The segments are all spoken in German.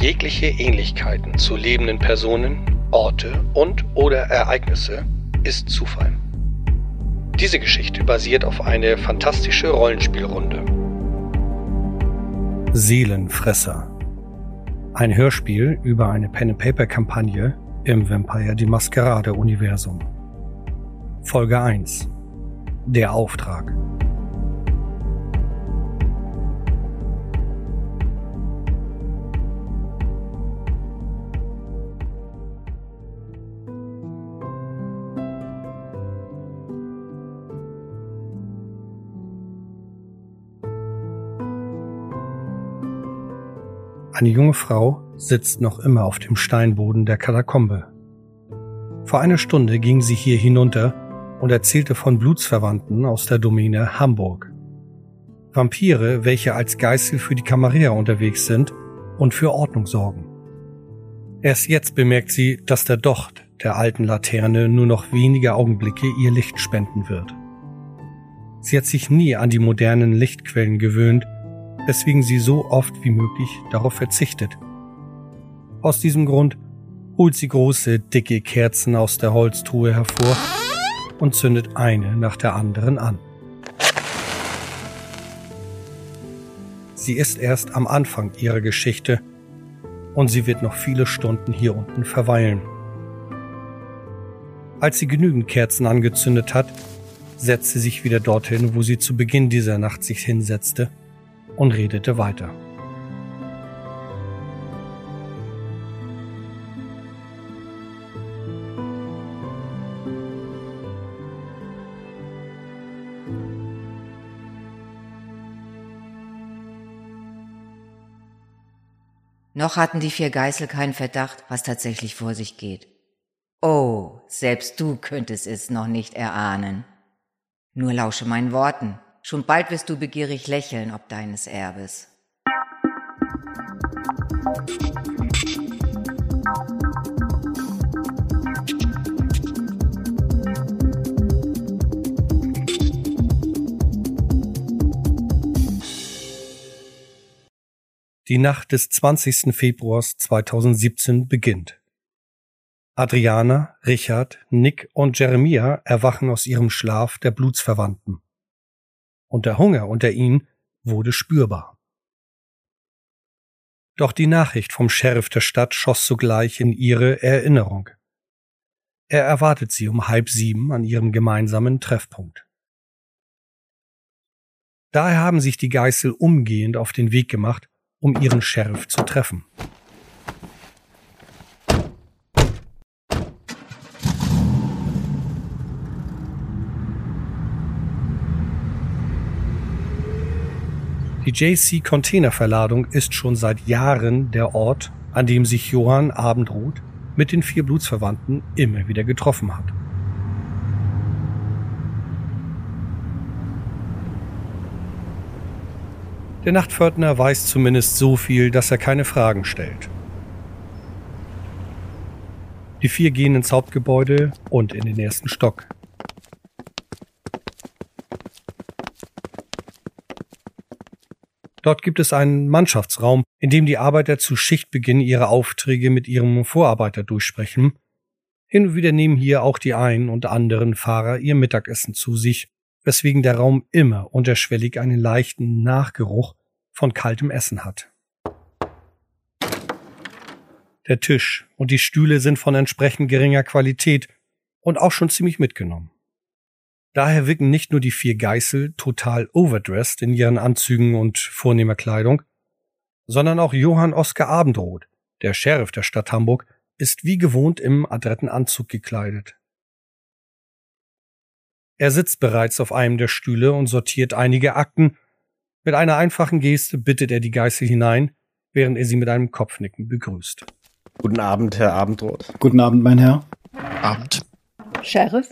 Jegliche Ähnlichkeiten zu lebenden Personen, Orte und oder Ereignisse ist Zufall. Diese Geschichte basiert auf eine fantastische Rollenspielrunde. Seelenfresser. Ein Hörspiel über eine Pen-and-Paper-Kampagne im Vampire die Maskerade-Universum. Folge 1. Der Auftrag. Eine junge Frau sitzt noch immer auf dem Steinboden der Katakombe. Vor einer Stunde ging sie hier hinunter und erzählte von Blutsverwandten aus der Domäne Hamburg. Vampire, welche als Geißel für die Kamarera unterwegs sind und für Ordnung sorgen. Erst jetzt bemerkt sie, dass der Docht der alten Laterne nur noch wenige Augenblicke ihr Licht spenden wird. Sie hat sich nie an die modernen Lichtquellen gewöhnt weswegen sie so oft wie möglich darauf verzichtet. Aus diesem Grund holt sie große, dicke Kerzen aus der Holztruhe hervor und zündet eine nach der anderen an. Sie ist erst am Anfang ihrer Geschichte und sie wird noch viele Stunden hier unten verweilen. Als sie genügend Kerzen angezündet hat, setzt sie sich wieder dorthin, wo sie zu Beginn dieser Nacht sich hinsetzte und redete weiter. Noch hatten die vier Geißel keinen Verdacht, was tatsächlich vor sich geht. Oh, selbst du könntest es noch nicht erahnen. Nur lausche meinen Worten. Schon bald wirst du begierig lächeln ob deines Erbes. Die Nacht des 20. Februars 2017 beginnt. Adriana, Richard, Nick und Jeremia erwachen aus ihrem Schlaf der Blutsverwandten und der Hunger unter ihnen wurde spürbar. Doch die Nachricht vom Sheriff der Stadt schoss sogleich in ihre Erinnerung. Er erwartet sie um halb sieben an ihrem gemeinsamen Treffpunkt. Daher haben sich die Geißel umgehend auf den Weg gemacht, um ihren Sheriff zu treffen. Die JC Containerverladung ist schon seit Jahren der Ort, an dem sich Johann Abendroth mit den vier Blutsverwandten immer wieder getroffen hat. Der Nachtpförtner weiß zumindest so viel, dass er keine Fragen stellt. Die vier gehen ins Hauptgebäude und in den ersten Stock. Dort gibt es einen Mannschaftsraum, in dem die Arbeiter zu Schichtbeginn ihre Aufträge mit ihrem Vorarbeiter durchsprechen. Hin und wieder nehmen hier auch die einen und anderen Fahrer ihr Mittagessen zu sich, weswegen der Raum immer unterschwellig einen leichten Nachgeruch von kaltem Essen hat. Der Tisch und die Stühle sind von entsprechend geringer Qualität und auch schon ziemlich mitgenommen. Daher wirken nicht nur die vier Geißel total overdressed in ihren Anzügen und vornehmer Kleidung, sondern auch Johann Oskar Abendroth, der Sheriff der Stadt Hamburg, ist wie gewohnt im adretten Anzug gekleidet. Er sitzt bereits auf einem der Stühle und sortiert einige Akten. Mit einer einfachen Geste bittet er die Geißel hinein, während er sie mit einem Kopfnicken begrüßt. Guten Abend, Herr Abendroth. Guten Abend, mein Herr. Abend. Sheriff?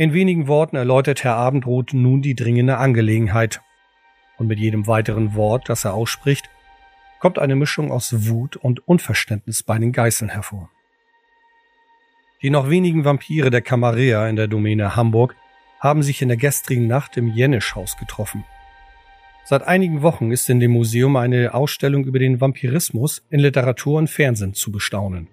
In wenigen Worten erläutert Herr Abendroth nun die dringende Angelegenheit. Und mit jedem weiteren Wort, das er ausspricht, kommt eine Mischung aus Wut und Unverständnis bei den Geißeln hervor. Die noch wenigen Vampire der Camarilla in der Domäne Hamburg haben sich in der gestrigen Nacht im Jenischhaus getroffen. Seit einigen Wochen ist in dem Museum eine Ausstellung über den Vampirismus in Literatur und Fernsehen zu bestaunen.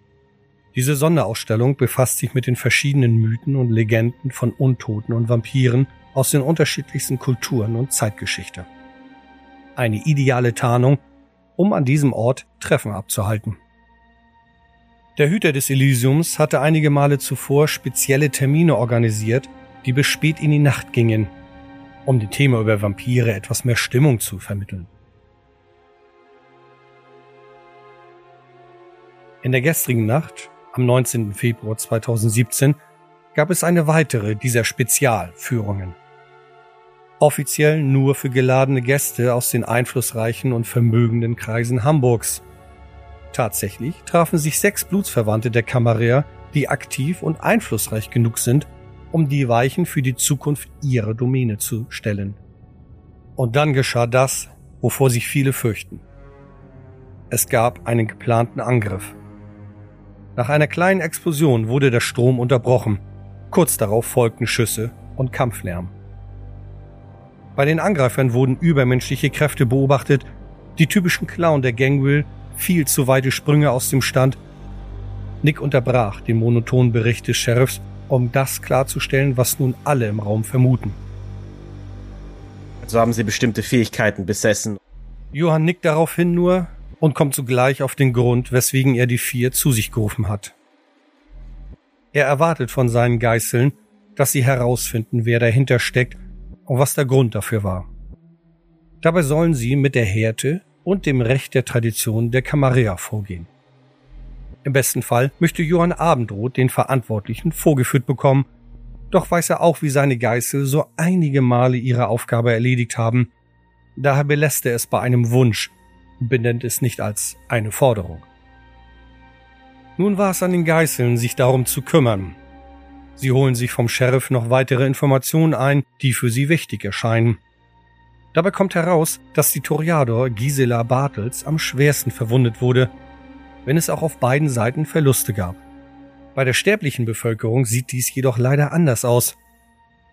Diese Sonderausstellung befasst sich mit den verschiedenen Mythen und Legenden von Untoten und Vampiren aus den unterschiedlichsten Kulturen und Zeitgeschichte. Eine ideale Tarnung, um an diesem Ort Treffen abzuhalten. Der Hüter des Elysiums hatte einige Male zuvor spezielle Termine organisiert, die bis spät in die Nacht gingen, um dem Thema über Vampire etwas mehr Stimmung zu vermitteln. In der gestrigen Nacht, am 19. Februar 2017, gab es eine weitere dieser Spezialführungen. Offiziell nur für geladene Gäste aus den einflussreichen und vermögenden Kreisen Hamburgs. Tatsächlich trafen sich sechs Blutsverwandte der Kammerer, die aktiv und einflussreich genug sind, um die Weichen für die Zukunft ihrer Domäne zu stellen. Und dann geschah das, wovor sich viele fürchten. Es gab einen geplanten Angriff. Nach einer kleinen Explosion wurde der Strom unterbrochen. Kurz darauf folgten Schüsse und Kampflärm. Bei den Angreifern wurden übermenschliche Kräfte beobachtet. Die typischen Clown der Gangwill viel zu weite Sprünge aus dem Stand. Nick unterbrach den monotonen Bericht des Sheriffs um das klarzustellen, was nun alle im Raum vermuten. So haben sie bestimmte Fähigkeiten besessen. Johann nickt daraufhin nur und kommt sogleich auf den Grund, weswegen er die vier zu sich gerufen hat. Er erwartet von seinen Geißeln, dass sie herausfinden, wer dahinter steckt und was der Grund dafür war. Dabei sollen sie mit der Härte und dem Recht der Tradition der Camarilla vorgehen. Im besten Fall möchte Johann Abendroth den Verantwortlichen vorgeführt bekommen, doch weiß er auch, wie seine Geißel so einige Male ihre Aufgabe erledigt haben. Daher belässt er es bei einem Wunsch benennt es nicht als eine Forderung. Nun war es an den Geißeln, sich darum zu kümmern. Sie holen sich vom Sheriff noch weitere Informationen ein, die für sie wichtig erscheinen. Dabei kommt heraus, dass die Toriador Gisela Bartels am schwersten verwundet wurde wenn es auch auf beiden Seiten Verluste gab. Bei der sterblichen Bevölkerung sieht dies jedoch leider anders aus.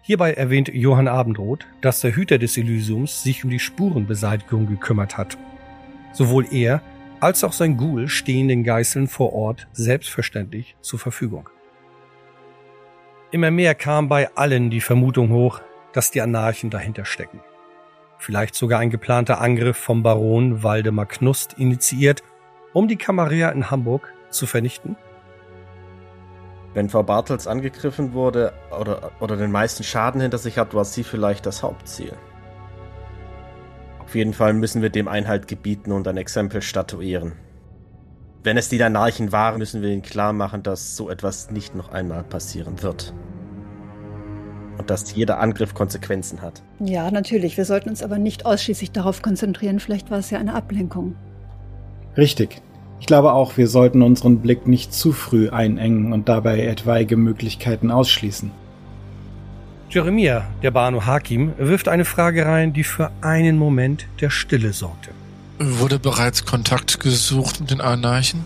Hierbei erwähnt Johann Abendroth, dass der Hüter des Elysiums sich um die Spurenbeseitigung gekümmert hat. Sowohl er als auch sein Ghoul stehen den Geißeln vor Ort selbstverständlich zur Verfügung. Immer mehr kam bei allen die Vermutung hoch, dass die Anarchen dahinter stecken. Vielleicht sogar ein geplanter Angriff vom Baron Waldemar Knust initiiert um die Camarilla in Hamburg zu vernichten? Wenn Frau Bartels angegriffen wurde oder, oder den meisten Schaden hinter sich hat, war sie vielleicht das Hauptziel. Auf jeden Fall müssen wir dem Einhalt gebieten und ein Exempel statuieren. Wenn es die Anarchen waren, müssen wir ihnen klar machen, dass so etwas nicht noch einmal passieren wird. Und dass jeder Angriff Konsequenzen hat. Ja, natürlich. Wir sollten uns aber nicht ausschließlich darauf konzentrieren. Vielleicht war es ja eine Ablenkung. Richtig. Ich glaube auch, wir sollten unseren Blick nicht zu früh einengen und dabei etwaige Möglichkeiten ausschließen. Jeremia, der Banu Hakim, wirft eine Frage rein, die für einen Moment der Stille sorgte. Wurde bereits Kontakt gesucht mit den Anarchen?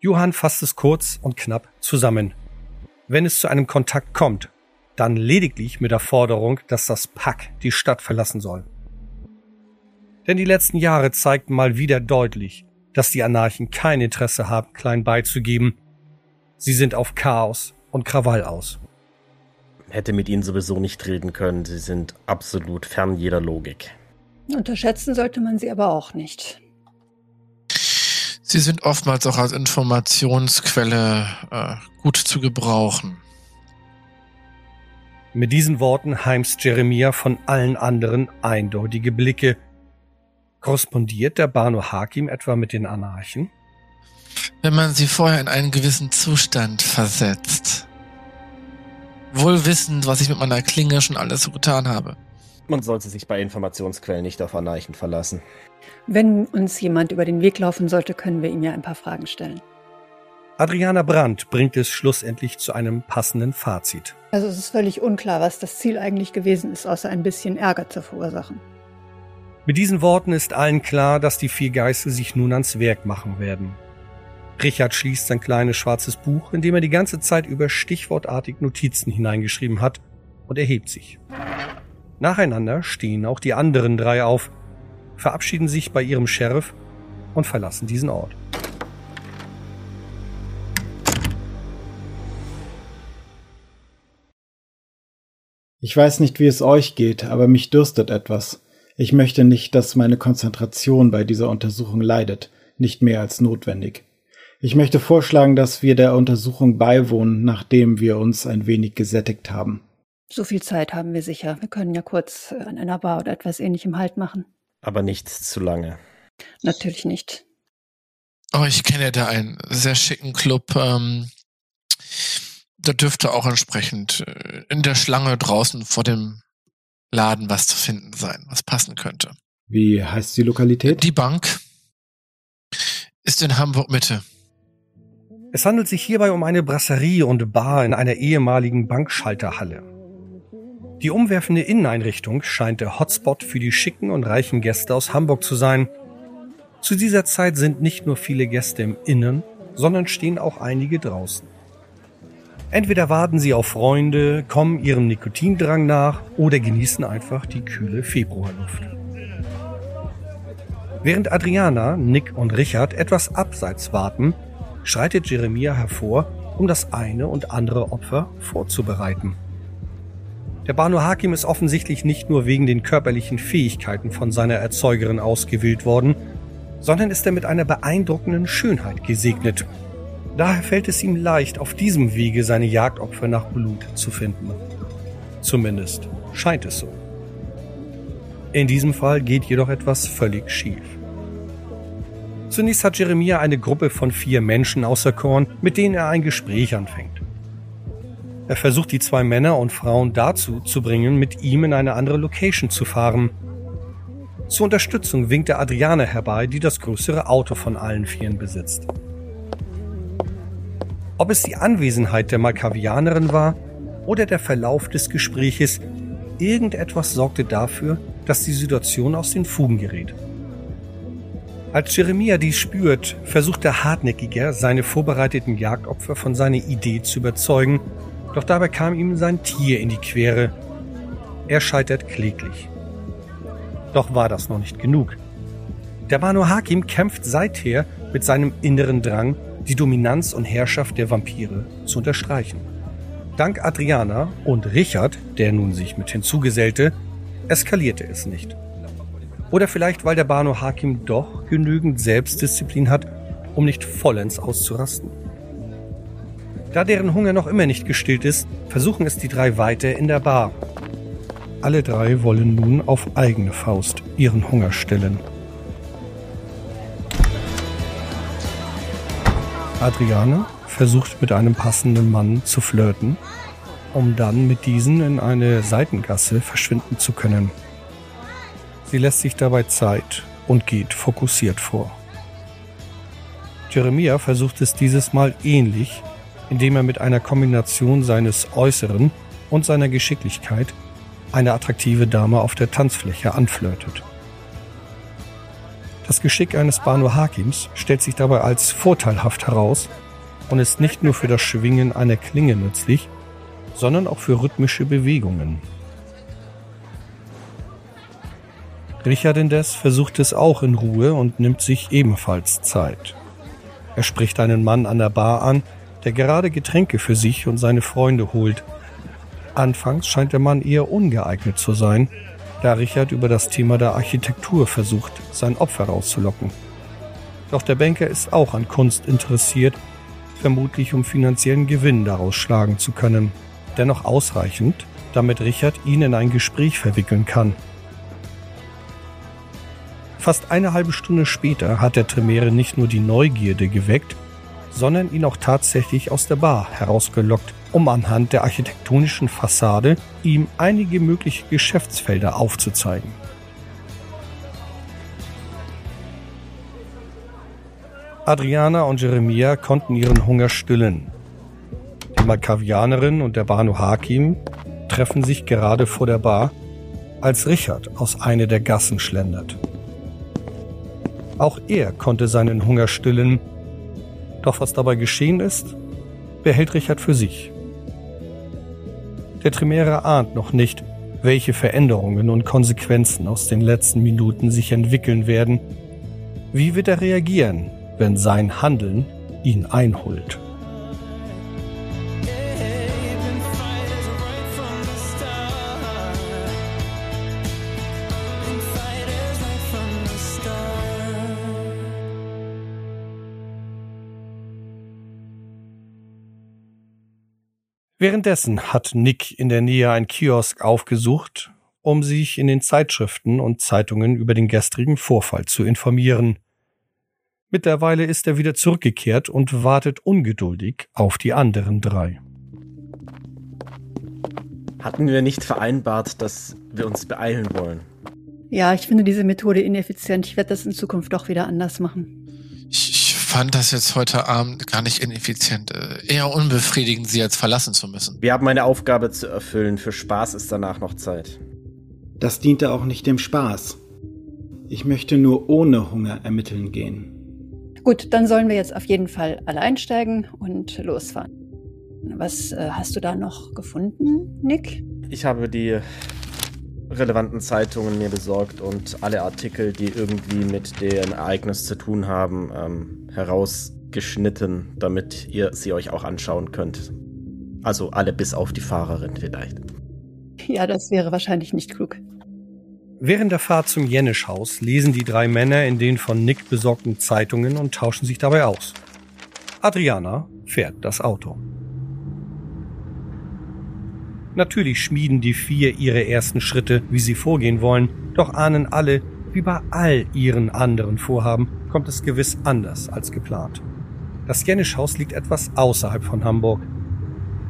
Johann fasst es kurz und knapp zusammen. Wenn es zu einem Kontakt kommt, dann lediglich mit der Forderung, dass das Pack die Stadt verlassen soll. Denn die letzten Jahre zeigten mal wieder deutlich, dass die Anarchen kein Interesse haben, klein beizugeben. Sie sind auf Chaos und Krawall aus. Hätte mit ihnen sowieso nicht reden können. Sie sind absolut fern jeder Logik. Unterschätzen sollte man sie aber auch nicht. Sie sind oftmals auch als Informationsquelle äh, gut zu gebrauchen. Mit diesen Worten heimst Jeremia von allen anderen eindeutige Blicke, Korrespondiert der Banu Hakim etwa mit den Anarchen? Wenn man sie vorher in einen gewissen Zustand versetzt. Wohl wissend, was ich mit meiner Klinge schon alles so getan habe. Man sollte sich bei Informationsquellen nicht auf Anarchen verlassen. Wenn uns jemand über den Weg laufen sollte, können wir ihm ja ein paar Fragen stellen. Adriana Brandt bringt es schlussendlich zu einem passenden Fazit. Also es ist völlig unklar, was das Ziel eigentlich gewesen ist, außer ein bisschen Ärger zu verursachen. Mit diesen Worten ist allen klar, dass die vier Geister sich nun ans Werk machen werden. Richard schließt sein kleines schwarzes Buch, in dem er die ganze Zeit über stichwortartig Notizen hineingeschrieben hat, und erhebt sich. Nacheinander stehen auch die anderen drei auf, verabschieden sich bei ihrem Sheriff und verlassen diesen Ort. Ich weiß nicht, wie es euch geht, aber mich dürstet etwas. Ich möchte nicht, dass meine Konzentration bei dieser Untersuchung leidet, nicht mehr als notwendig. Ich möchte vorschlagen, dass wir der Untersuchung beiwohnen, nachdem wir uns ein wenig gesättigt haben. So viel Zeit haben wir sicher. Wir können ja kurz an einer Bar oder etwas ähnlichem Halt machen. Aber nicht zu lange. Natürlich nicht. Oh, ich kenne da einen sehr schicken Club. Ähm, da dürfte auch entsprechend äh, in der Schlange draußen vor dem Laden was zu finden sein, was passen könnte. Wie heißt die Lokalität? Die Bank ist in Hamburg Mitte. Es handelt sich hierbei um eine Brasserie und Bar in einer ehemaligen Bankschalterhalle. Die umwerfende Inneneinrichtung scheint der Hotspot für die schicken und reichen Gäste aus Hamburg zu sein. Zu dieser Zeit sind nicht nur viele Gäste im Innen, sondern stehen auch einige draußen. Entweder warten sie auf Freunde, kommen ihrem Nikotindrang nach oder genießen einfach die kühle Februarluft. Während Adriana, Nick und Richard etwas abseits warten, schreitet Jeremia hervor, um das eine und andere Opfer vorzubereiten. Der Banu Hakim ist offensichtlich nicht nur wegen den körperlichen Fähigkeiten von seiner Erzeugerin ausgewählt worden, sondern ist er mit einer beeindruckenden Schönheit gesegnet Daher fällt es ihm leicht, auf diesem Wege seine Jagdopfer nach Blut zu finden. Zumindest scheint es so. In diesem Fall geht jedoch etwas völlig schief. Zunächst hat Jeremia eine Gruppe von vier Menschen auserkoren, mit denen er ein Gespräch anfängt. Er versucht die zwei Männer und Frauen dazu zu bringen, mit ihm in eine andere Location zu fahren. Zur Unterstützung winkt er Adriane herbei, die das größere Auto von allen Vieren besitzt. Ob es die Anwesenheit der Malkavianerin war oder der Verlauf des Gespräches, irgendetwas sorgte dafür, dass die Situation aus den Fugen gerät. Als Jeremia dies spürt, versucht er hartnäckiger, seine vorbereiteten Jagdopfer von seiner Idee zu überzeugen, doch dabei kam ihm sein Tier in die Quere. Er scheitert kläglich. Doch war das noch nicht genug. Der Banu Hakim kämpft seither mit seinem inneren Drang, die Dominanz und Herrschaft der Vampire zu unterstreichen. Dank Adriana und Richard, der nun sich mit hinzugesellte, eskalierte es nicht. Oder vielleicht, weil der Banu Hakim doch genügend Selbstdisziplin hat, um nicht vollends auszurasten. Da deren Hunger noch immer nicht gestillt ist, versuchen es die drei weiter in der Bar. Alle drei wollen nun auf eigene Faust ihren Hunger stillen. Adriane versucht mit einem passenden Mann zu flirten, um dann mit diesen in eine Seitengasse verschwinden zu können. Sie lässt sich dabei Zeit und geht fokussiert vor. Jeremia versucht es dieses Mal ähnlich, indem er mit einer Kombination seines Äußeren und seiner Geschicklichkeit eine attraktive Dame auf der Tanzfläche anflirtet. Das Geschick eines Banu Hakims stellt sich dabei als vorteilhaft heraus und ist nicht nur für das Schwingen einer Klinge nützlich, sondern auch für rhythmische Bewegungen. Richard indes versucht es auch in Ruhe und nimmt sich ebenfalls Zeit. Er spricht einen Mann an der Bar an, der gerade Getränke für sich und seine Freunde holt. Anfangs scheint der Mann eher ungeeignet zu sein, da Richard über das Thema der Architektur versucht, sein Opfer rauszulocken. Doch der Banker ist auch an Kunst interessiert, vermutlich um finanziellen Gewinn daraus schlagen zu können. Dennoch ausreichend, damit Richard ihn in ein Gespräch verwickeln kann. Fast eine halbe Stunde später hat der Tremere nicht nur die Neugierde geweckt, sondern ihn auch tatsächlich aus der Bar herausgelockt um anhand der architektonischen Fassade ihm einige mögliche Geschäftsfelder aufzuzeigen. Adriana und Jeremia konnten ihren Hunger stillen. Die Malkavianerin und der Banu Hakim treffen sich gerade vor der Bar, als Richard aus einer der Gassen schlendert. Auch er konnte seinen Hunger stillen, doch was dabei geschehen ist, behält Richard für sich. Der Trimäre ahnt noch nicht, welche Veränderungen und Konsequenzen aus den letzten Minuten sich entwickeln werden. Wie wird er reagieren, wenn sein Handeln ihn einholt? Währenddessen hat Nick in der Nähe ein Kiosk aufgesucht, um sich in den Zeitschriften und Zeitungen über den gestrigen Vorfall zu informieren. Mittlerweile ist er wieder zurückgekehrt und wartet ungeduldig auf die anderen drei. Hatten wir nicht vereinbart, dass wir uns beeilen wollen? Ja, ich finde diese Methode ineffizient. Ich werde das in Zukunft doch wieder anders machen fand das jetzt heute Abend gar nicht ineffizient. Äh, eher unbefriedigend, sie jetzt verlassen zu müssen. Wir haben eine Aufgabe zu erfüllen. Für Spaß ist danach noch Zeit. Das diente auch nicht dem Spaß. Ich möchte nur ohne Hunger ermitteln gehen. Gut, dann sollen wir jetzt auf jeden Fall alle einsteigen und losfahren. Was äh, hast du da noch gefunden, Nick? Ich habe die relevanten Zeitungen mir besorgt und alle Artikel, die irgendwie mit dem Ereignis zu tun haben, ähm, herausgeschnitten, damit ihr sie euch auch anschauen könnt. Also alle bis auf die Fahrerin vielleicht. Ja, das wäre wahrscheinlich nicht klug. Während der Fahrt zum Jenisch-Haus lesen die drei Männer in den von Nick besorgten Zeitungen und tauschen sich dabei aus. Adriana fährt das Auto. Natürlich schmieden die vier ihre ersten Schritte, wie sie vorgehen wollen, doch ahnen alle, wie bei all ihren anderen Vorhaben, kommt es gewiss anders als geplant. Das Jenisch-Haus liegt etwas außerhalb von Hamburg.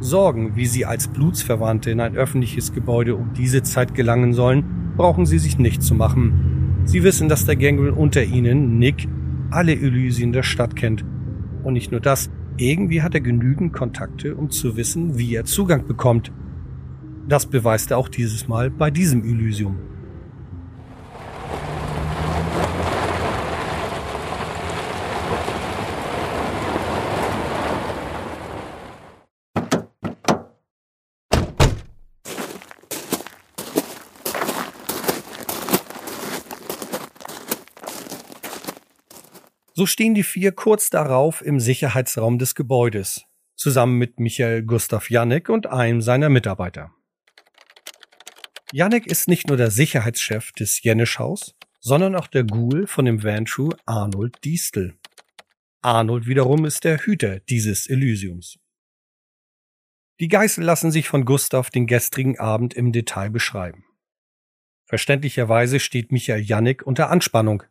Sorgen, wie sie als Blutsverwandte in ein öffentliches Gebäude um diese Zeit gelangen sollen, brauchen sie sich nicht zu machen. Sie wissen, dass der Gangrel unter ihnen, Nick, alle Elysien der Stadt kennt. Und nicht nur das, irgendwie hat er genügend Kontakte, um zu wissen, wie er Zugang bekommt. Das beweist er auch dieses Mal bei diesem Elysium. So stehen die vier kurz darauf im Sicherheitsraum des Gebäudes, zusammen mit Michael Gustav Janek und einem seiner Mitarbeiter. Janek ist nicht nur der Sicherheitschef des Jenisch-Haus, sondern auch der Ghoul von dem Vantru Arnold Diestel. Arnold wiederum ist der Hüter dieses Elysiums. Die Geißel lassen sich von Gustav den gestrigen Abend im Detail beschreiben. Verständlicherweise steht Michael Jannik unter Anspannung.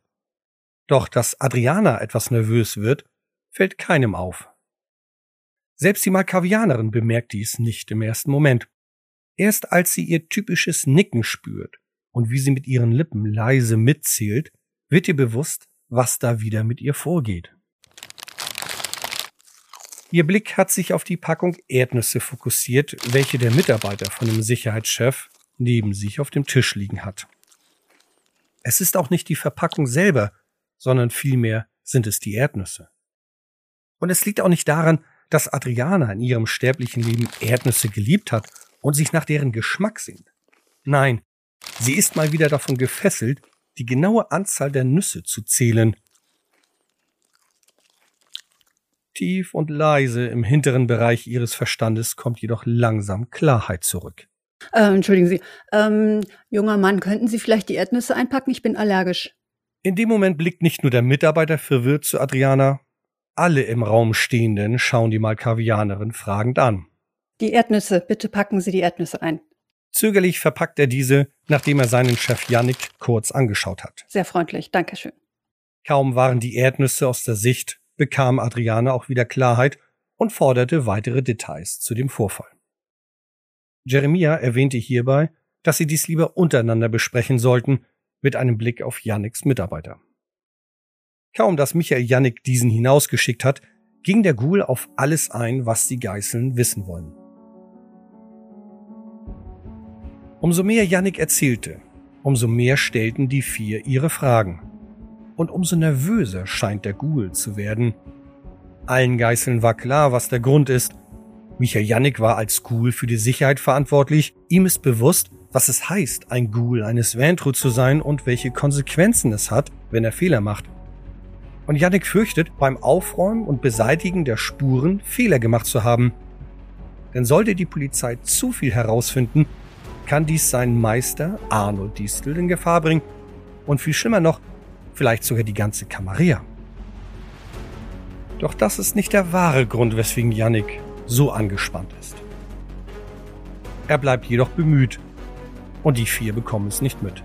Doch dass Adriana etwas nervös wird, fällt keinem auf. Selbst die Malkavianerin bemerkt dies nicht im ersten Moment. Erst als sie ihr typisches Nicken spürt und wie sie mit ihren Lippen leise mitzählt, wird ihr bewusst, was da wieder mit ihr vorgeht. Ihr Blick hat sich auf die Packung Erdnüsse fokussiert, welche der Mitarbeiter von dem Sicherheitschef neben sich auf dem Tisch liegen hat. Es ist auch nicht die Verpackung selber, sondern vielmehr sind es die Erdnüsse. Und es liegt auch nicht daran, dass Adriana in ihrem sterblichen Leben Erdnüsse geliebt hat und sich nach deren Geschmack sehnt. Nein, sie ist mal wieder davon gefesselt, die genaue Anzahl der Nüsse zu zählen. Tief und leise im hinteren Bereich ihres Verstandes kommt jedoch langsam Klarheit zurück. Äh, entschuldigen Sie, ähm, junger Mann, könnten Sie vielleicht die Erdnüsse einpacken? Ich bin allergisch. In dem Moment blickt nicht nur der Mitarbeiter verwirrt zu Adriana, alle im Raum Stehenden schauen die Malkavianerin fragend an. Die Erdnüsse, bitte packen Sie die Erdnüsse ein. Zögerlich verpackt er diese, nachdem er seinen Chef Yannick kurz angeschaut hat. Sehr freundlich, Dankeschön. Kaum waren die Erdnüsse aus der Sicht, bekam Adriane auch wieder Klarheit und forderte weitere Details zu dem Vorfall. Jeremia erwähnte hierbei, dass sie dies lieber untereinander besprechen sollten, mit einem Blick auf Yannicks Mitarbeiter. Kaum dass Michael Yannick diesen hinausgeschickt hat, ging der Ghoul auf alles ein, was die Geißeln wissen wollen. Umso mehr Yannick erzählte, umso mehr stellten die vier ihre Fragen. Und umso nervöser scheint der Ghoul zu werden. Allen Geißeln war klar, was der Grund ist. Michael Jannik war als Ghoul für die Sicherheit verantwortlich. Ihm ist bewusst, was es heißt, ein Ghoul eines Ventru zu sein und welche Konsequenzen es hat, wenn er Fehler macht. Und Yannick fürchtet, beim Aufräumen und Beseitigen der Spuren Fehler gemacht zu haben. Denn sollte die Polizei zu viel herausfinden, kann dies seinen Meister Arnold Distel in Gefahr bringen und viel schlimmer noch, vielleicht sogar die ganze Kamera. Doch das ist nicht der wahre Grund, weswegen Yannick so angespannt ist. Er bleibt jedoch bemüht und die vier bekommen es nicht mit.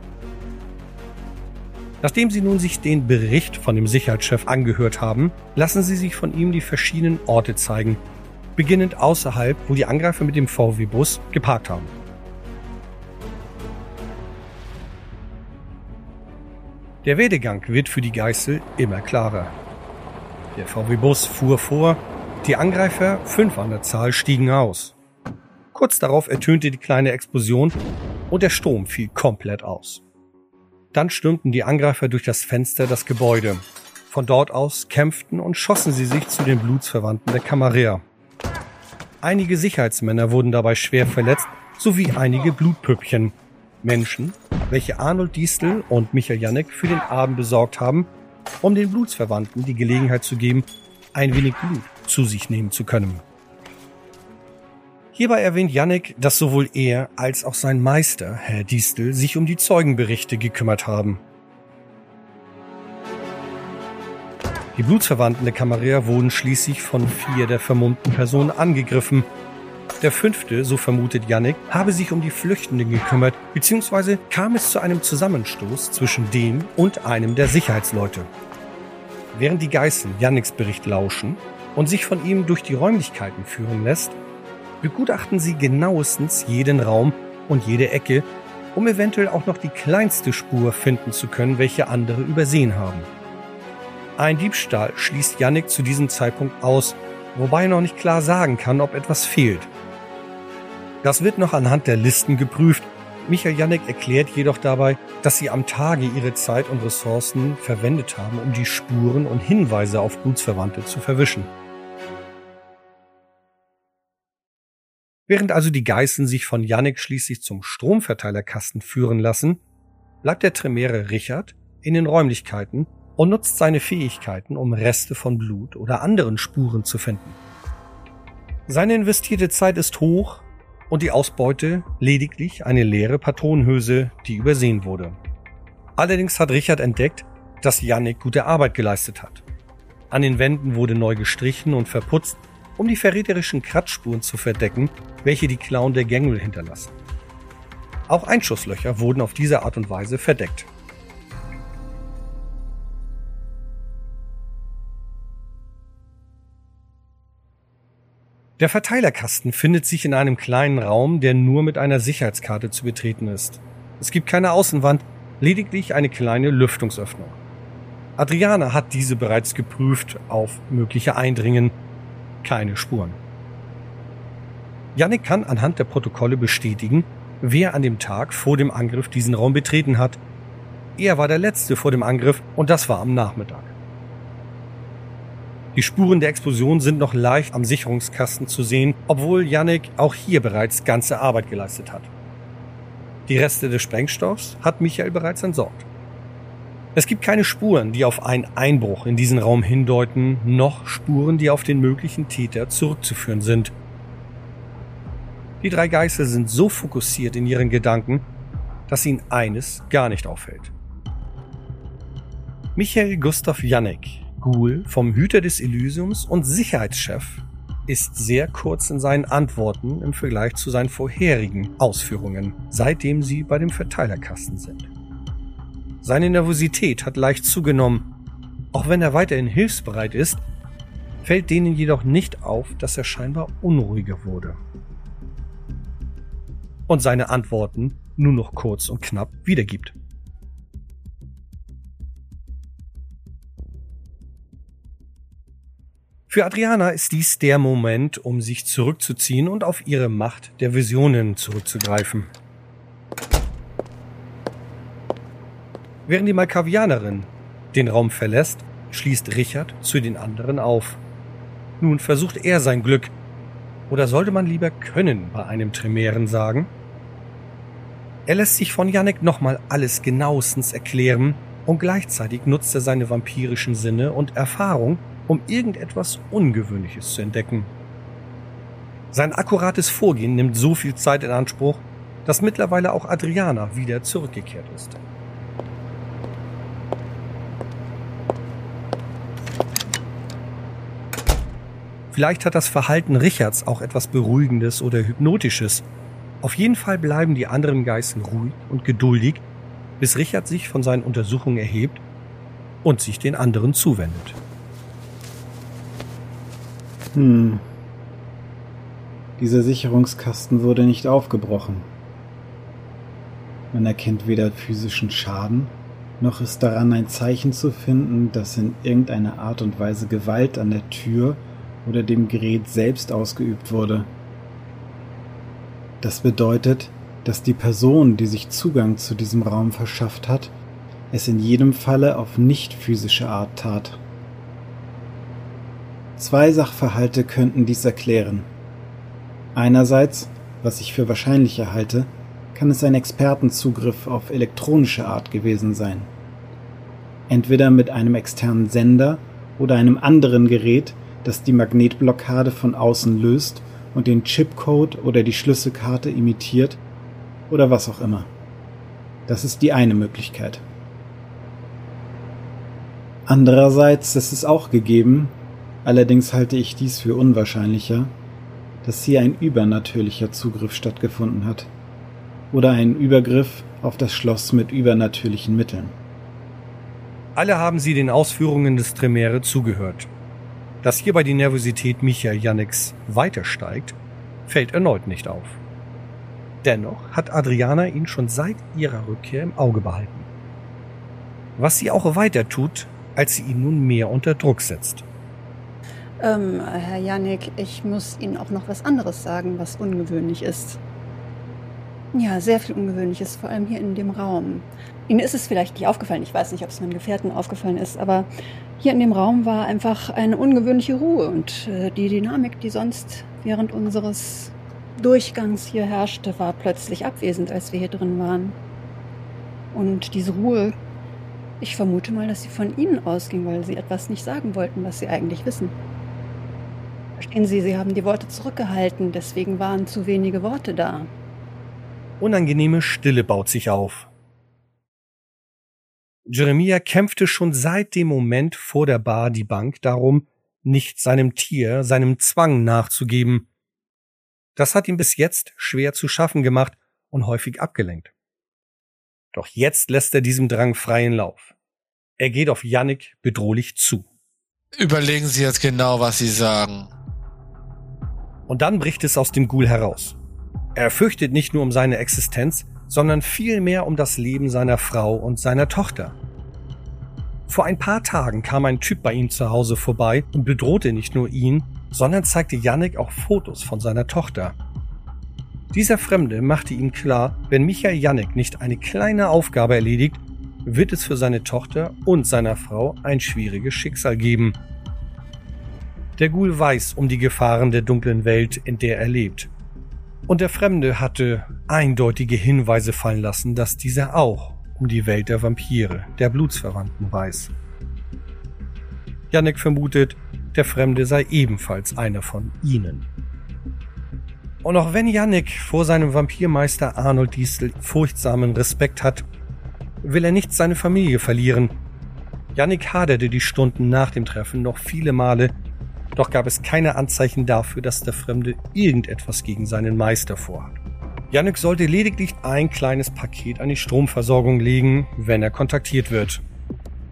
Nachdem sie nun sich den Bericht von dem Sicherheitschef angehört haben, lassen sie sich von ihm die verschiedenen Orte zeigen, beginnend außerhalb, wo die Angreifer mit dem VW-Bus geparkt haben. Der Werdegang wird für die Geißel immer klarer. Der VW-Bus fuhr vor, die Angreifer, fünf an der Zahl, stiegen aus. Kurz darauf ertönte die kleine Explosion und der Strom fiel komplett aus. Dann stürmten die Angreifer durch das Fenster das Gebäude. Von dort aus kämpften und schossen sie sich zu den Blutsverwandten der Kamera. Einige Sicherheitsmänner wurden dabei schwer verletzt, sowie einige Blutpüppchen. Menschen, welche Arnold Diestel und Michael Janek für den Abend besorgt haben, um den Blutsverwandten die Gelegenheit zu geben, ein wenig Blut zu sich nehmen zu können. Hierbei erwähnt Janek, dass sowohl er als auch sein Meister, Herr Diestel, sich um die Zeugenberichte gekümmert haben. Die Blutsverwandten der Kamera wurden schließlich von vier der vermummten Personen angegriffen der fünfte, so vermutet Yannick, habe sich um die Flüchtenden gekümmert, beziehungsweise kam es zu einem Zusammenstoß zwischen dem und einem der Sicherheitsleute. Während die Geißel Yannicks Bericht lauschen und sich von ihm durch die Räumlichkeiten führen lässt, begutachten sie genauestens jeden Raum und jede Ecke, um eventuell auch noch die kleinste Spur finden zu können, welche andere übersehen haben. Ein Diebstahl schließt Yannick zu diesem Zeitpunkt aus, wobei er noch nicht klar sagen kann, ob etwas fehlt. Das wird noch anhand der Listen geprüft. Michael Janek erklärt jedoch dabei, dass sie am Tage ihre Zeit und Ressourcen verwendet haben, um die Spuren und Hinweise auf Blutsverwandte zu verwischen. Während also die Geißen sich von Janek schließlich zum Stromverteilerkasten führen lassen, bleibt der Tremere Richard in den Räumlichkeiten und nutzt seine Fähigkeiten, um Reste von Blut oder anderen Spuren zu finden. Seine investierte Zeit ist hoch und die Ausbeute lediglich eine leere Patronenhülse, die übersehen wurde. Allerdings hat Richard entdeckt, dass Yannick gute Arbeit geleistet hat. An den Wänden wurde neu gestrichen und verputzt, um die verräterischen Kratzspuren zu verdecken, welche die Klauen der Gängel hinterlassen. Auch Einschusslöcher wurden auf diese Art und Weise verdeckt. Der Verteilerkasten findet sich in einem kleinen Raum, der nur mit einer Sicherheitskarte zu betreten ist. Es gibt keine Außenwand, lediglich eine kleine Lüftungsöffnung. Adriana hat diese bereits geprüft auf mögliche Eindringen. Keine Spuren. Yannick kann anhand der Protokolle bestätigen, wer an dem Tag vor dem Angriff diesen Raum betreten hat. Er war der Letzte vor dem Angriff und das war am Nachmittag. Die Spuren der Explosion sind noch leicht am Sicherungskasten zu sehen, obwohl Yannick auch hier bereits ganze Arbeit geleistet hat. Die Reste des Sprengstoffs hat Michael bereits entsorgt. Es gibt keine Spuren, die auf einen Einbruch in diesen Raum hindeuten, noch Spuren, die auf den möglichen Täter zurückzuführen sind. Die drei Geißel sind so fokussiert in ihren Gedanken, dass ihnen eines gar nicht auffällt. Michael Gustav Janek Ghoul vom Hüter des Elysiums und Sicherheitschef ist sehr kurz in seinen Antworten im Vergleich zu seinen vorherigen Ausführungen, seitdem sie bei dem Verteilerkasten sind. Seine Nervosität hat leicht zugenommen. Auch wenn er weiterhin hilfsbereit ist, fällt denen jedoch nicht auf, dass er scheinbar unruhiger wurde. Und seine Antworten nur noch kurz und knapp wiedergibt. Für Adriana ist dies der Moment, um sich zurückzuziehen und auf ihre Macht der Visionen zurückzugreifen. Während die Malkavianerin den Raum verlässt, schließt Richard zu den anderen auf. Nun versucht er sein Glück. Oder sollte man lieber können bei einem Tremären sagen? Er lässt sich von Janek nochmal alles genauestens erklären und gleichzeitig nutzt er seine vampirischen Sinne und Erfahrung, um irgendetwas Ungewöhnliches zu entdecken. Sein akkurates Vorgehen nimmt so viel Zeit in Anspruch, dass mittlerweile auch Adriana wieder zurückgekehrt ist. Vielleicht hat das Verhalten Richards auch etwas Beruhigendes oder Hypnotisches. Auf jeden Fall bleiben die anderen Geißen ruhig und geduldig, bis Richard sich von seinen Untersuchungen erhebt und sich den anderen zuwendet. Hm. Dieser Sicherungskasten wurde nicht aufgebrochen. Man erkennt weder physischen Schaden, noch ist daran ein Zeichen zu finden, dass in irgendeiner Art und Weise Gewalt an der Tür oder dem Gerät selbst ausgeübt wurde. Das bedeutet, dass die Person, die sich Zugang zu diesem Raum verschafft hat, es in jedem Falle auf nicht physische Art tat. Zwei Sachverhalte könnten dies erklären. Einerseits, was ich für wahrscheinlicher halte, kann es ein Expertenzugriff auf elektronische Art gewesen sein. Entweder mit einem externen Sender oder einem anderen Gerät, das die Magnetblockade von außen löst und den Chipcode oder die Schlüsselkarte imitiert oder was auch immer. Das ist die eine Möglichkeit. Andererseits ist es auch gegeben, allerdings halte ich dies für unwahrscheinlicher, dass hier ein übernatürlicher Zugriff stattgefunden hat oder ein Übergriff auf das Schloss mit übernatürlichen Mitteln. Alle haben sie den Ausführungen des Tremere zugehört. Dass hierbei die Nervosität Michael Janeks weiter steigt, fällt erneut nicht auf. Dennoch hat Adriana ihn schon seit ihrer Rückkehr im Auge behalten. Was sie auch weiter tut, als sie ihn nun mehr unter Druck setzt. Ähm, Herr Janik, ich muss Ihnen auch noch was anderes sagen, was ungewöhnlich ist. Ja, sehr viel Ungewöhnliches, vor allem hier in dem Raum. Ihnen ist es vielleicht nicht aufgefallen, ich weiß nicht, ob es meinen Gefährten aufgefallen ist, aber hier in dem Raum war einfach eine ungewöhnliche Ruhe und äh, die Dynamik, die sonst während unseres Durchgangs hier herrschte, war plötzlich abwesend, als wir hier drin waren. Und diese Ruhe, ich vermute mal, dass sie von Ihnen ausging, weil Sie etwas nicht sagen wollten, was Sie eigentlich wissen. Verstehen Sie, Sie haben die Worte zurückgehalten, deswegen waren zu wenige Worte da. Unangenehme Stille baut sich auf. Jeremia kämpfte schon seit dem Moment vor der Bar die Bank darum, nicht seinem Tier, seinem Zwang nachzugeben. Das hat ihm bis jetzt schwer zu schaffen gemacht und häufig abgelenkt. Doch jetzt lässt er diesem Drang freien Lauf. Er geht auf Yannick bedrohlich zu. Überlegen Sie jetzt genau, was Sie sagen. Und dann bricht es aus dem Ghoul heraus. Er fürchtet nicht nur um seine Existenz, sondern vielmehr um das Leben seiner Frau und seiner Tochter. Vor ein paar Tagen kam ein Typ bei ihm zu Hause vorbei und bedrohte nicht nur ihn, sondern zeigte Yannick auch Fotos von seiner Tochter. Dieser Fremde machte ihm klar, wenn Michael Yannick nicht eine kleine Aufgabe erledigt, wird es für seine Tochter und seiner Frau ein schwieriges Schicksal geben. Der Ghoul weiß um die Gefahren der dunklen Welt, in der er lebt. Und der Fremde hatte eindeutige Hinweise fallen lassen, dass dieser auch um die Welt der Vampire, der Blutsverwandten weiß. Yannick vermutet, der Fremde sei ebenfalls einer von ihnen. Und auch wenn Yannick vor seinem Vampirmeister Arnold Diesel furchtsamen Respekt hat, will er nicht seine Familie verlieren. Yannick haderte die Stunden nach dem Treffen noch viele Male doch gab es keine Anzeichen dafür, dass der Fremde irgendetwas gegen seinen Meister vorhat. Yannick sollte lediglich ein kleines Paket an die Stromversorgung legen, wenn er kontaktiert wird.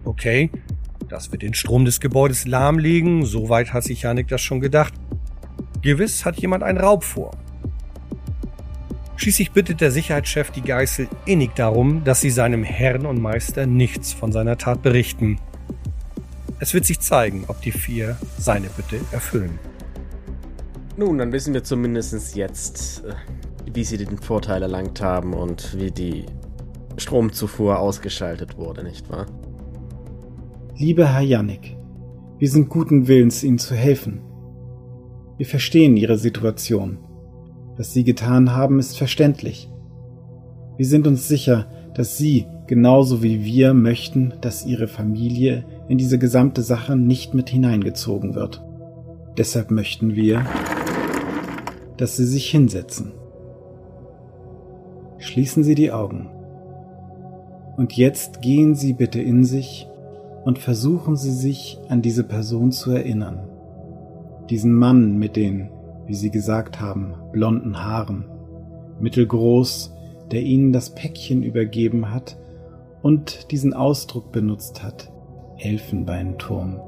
Okay, das wird den Strom des Gebäudes lahmlegen, soweit hat sich Yannick das schon gedacht. Gewiss hat jemand einen Raub vor. Schließlich bittet der Sicherheitschef die Geißel innig darum, dass sie seinem Herrn und Meister nichts von seiner Tat berichten. Es wird sich zeigen, ob die vier seine Bitte erfüllen. Nun, dann wissen wir zumindest jetzt, äh, wie sie den Vorteil erlangt haben und wie die Stromzufuhr ausgeschaltet wurde, nicht wahr? Lieber Herr Jannik, wir sind guten Willens, Ihnen zu helfen. Wir verstehen Ihre Situation. Was Sie getan haben, ist verständlich. Wir sind uns sicher, dass Sie, genauso wie wir, möchten, dass Ihre Familie in diese gesamte Sache nicht mit hineingezogen wird. Deshalb möchten wir, dass Sie sich hinsetzen. Schließen Sie die Augen. Und jetzt gehen Sie bitte in sich und versuchen Sie sich an diese Person zu erinnern. Diesen Mann mit den, wie Sie gesagt haben, blonden Haaren, mittelgroß, der Ihnen das Päckchen übergeben hat und diesen Ausdruck benutzt hat, Elfenbeinturm.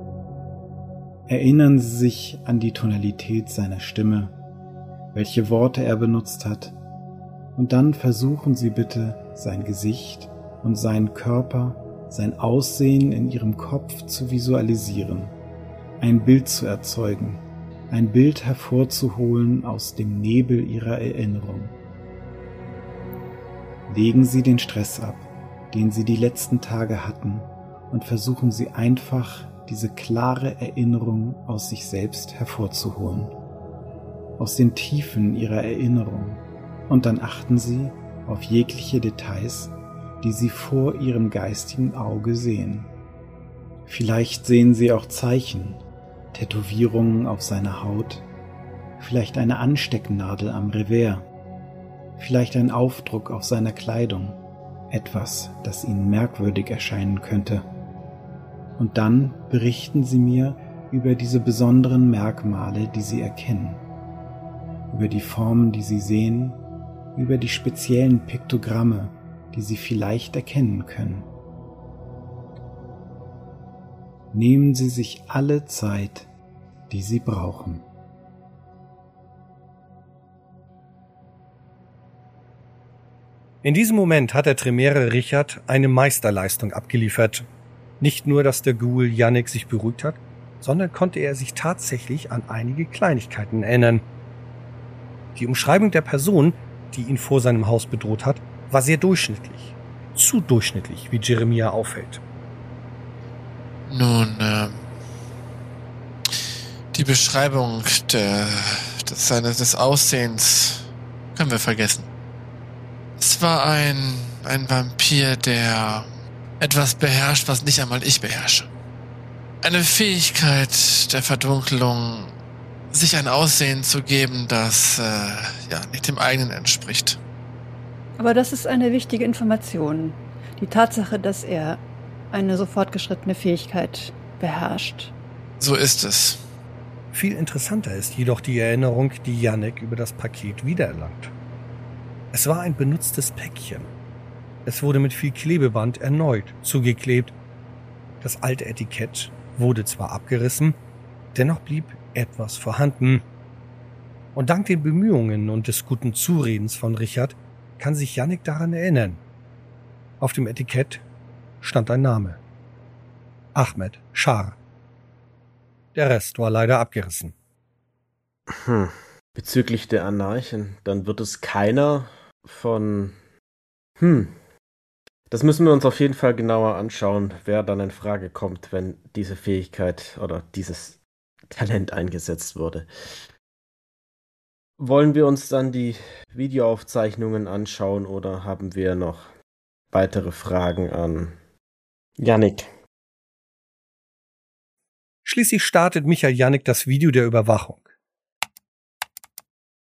Erinnern Sie sich an die Tonalität seiner Stimme, welche Worte er benutzt hat, und dann versuchen Sie bitte sein Gesicht und seinen Körper, sein Aussehen in Ihrem Kopf zu visualisieren, ein Bild zu erzeugen, ein Bild hervorzuholen aus dem Nebel Ihrer Erinnerung. Legen Sie den Stress ab, den Sie die letzten Tage hatten, und versuchen Sie einfach diese klare Erinnerung aus sich selbst hervorzuholen, aus den Tiefen ihrer Erinnerung, und dann achten Sie auf jegliche Details, die Sie vor Ihrem geistigen Auge sehen. Vielleicht sehen Sie auch Zeichen, Tätowierungen auf seiner Haut, vielleicht eine Anstecknadel am Revers, vielleicht ein Aufdruck auf seiner Kleidung, etwas, das Ihnen merkwürdig erscheinen könnte und dann berichten Sie mir über diese besonderen Merkmale, die Sie erkennen, über die Formen, die Sie sehen, über die speziellen Piktogramme, die Sie vielleicht erkennen können. Nehmen Sie sich alle Zeit, die Sie brauchen. In diesem Moment hat der Tremere Richard eine Meisterleistung abgeliefert nicht nur, dass der Ghoul Yannick sich beruhigt hat, sondern konnte er sich tatsächlich an einige Kleinigkeiten erinnern. Die Umschreibung der Person, die ihn vor seinem Haus bedroht hat, war sehr durchschnittlich. Zu durchschnittlich, wie Jeremia auffällt. Nun, äh, die Beschreibung der, des, seines, des Aussehens können wir vergessen. Es war ein, ein Vampir, der etwas beherrscht, was nicht einmal ich beherrsche. Eine Fähigkeit der Verdunkelung, sich ein Aussehen zu geben, das äh, ja nicht dem eigenen entspricht. Aber das ist eine wichtige Information. Die Tatsache, dass er eine so fortgeschrittene Fähigkeit beherrscht. So ist es. Viel interessanter ist jedoch die Erinnerung, die Yannick über das Paket wiedererlangt. Es war ein benutztes Päckchen. Es wurde mit viel Klebeband erneut zugeklebt. Das alte Etikett wurde zwar abgerissen, dennoch blieb etwas vorhanden. Und dank den Bemühungen und des guten Zuredens von Richard kann sich Yannick daran erinnern. Auf dem Etikett stand ein Name. Ahmed Schar. Der Rest war leider abgerissen. Hm. Bezüglich der Anarchen, dann wird es keiner von. Hm. Das müssen wir uns auf jeden Fall genauer anschauen, wer dann in Frage kommt, wenn diese Fähigkeit oder dieses Talent eingesetzt wurde. Wollen wir uns dann die Videoaufzeichnungen anschauen oder haben wir noch weitere Fragen an Yannick? Schließlich startet Michael Yannick das Video der Überwachung.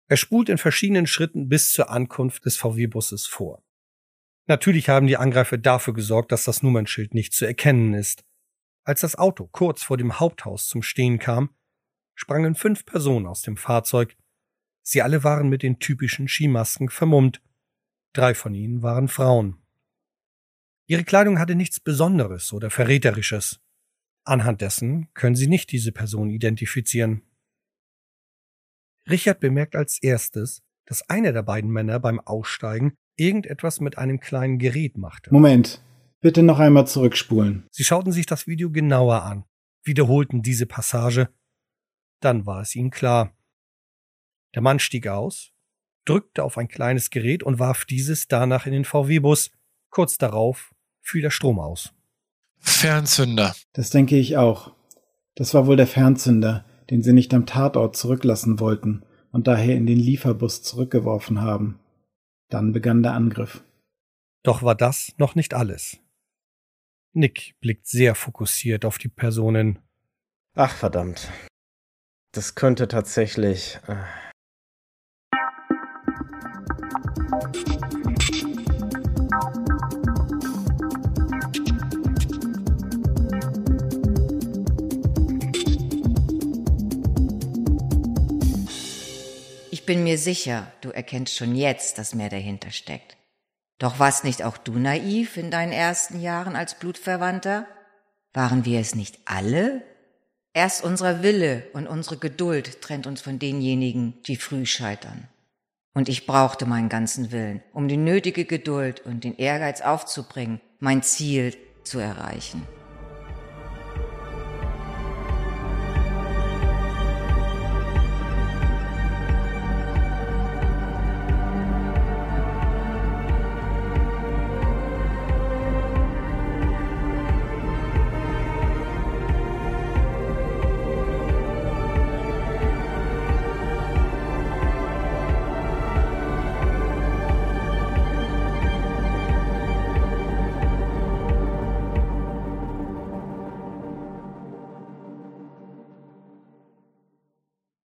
Er spult in verschiedenen Schritten bis zur Ankunft des VW-Busses vor. Natürlich haben die Angreifer dafür gesorgt, dass das Nummernschild nicht zu erkennen ist. Als das Auto kurz vor dem Haupthaus zum Stehen kam, sprangen fünf Personen aus dem Fahrzeug. Sie alle waren mit den typischen Skimasken vermummt. Drei von ihnen waren Frauen. Ihre Kleidung hatte nichts Besonderes oder Verräterisches. Anhand dessen können sie nicht diese Person identifizieren. Richard bemerkt als erstes, dass einer der beiden Männer beim Aussteigen irgendetwas mit einem kleinen Gerät machte. Moment, bitte noch einmal zurückspulen. Sie schauten sich das Video genauer an, wiederholten diese Passage. Dann war es ihnen klar. Der Mann stieg aus, drückte auf ein kleines Gerät und warf dieses danach in den VW-Bus. Kurz darauf fiel der Strom aus. Fernzünder. Das denke ich auch. Das war wohl der Fernzünder, den sie nicht am Tatort zurücklassen wollten und daher in den Lieferbus zurückgeworfen haben. Dann begann der Angriff. Doch war das noch nicht alles. Nick blickt sehr fokussiert auf die Personen. Ach verdammt. Das könnte tatsächlich. Äh Ich bin mir sicher, du erkennst schon jetzt, dass mehr dahinter steckt. Doch warst nicht auch du naiv in deinen ersten Jahren als Blutverwandter? Waren wir es nicht alle? Erst unser Wille und unsere Geduld trennt uns von denjenigen, die früh scheitern. Und ich brauchte meinen ganzen Willen, um die nötige Geduld und den Ehrgeiz aufzubringen, mein Ziel zu erreichen.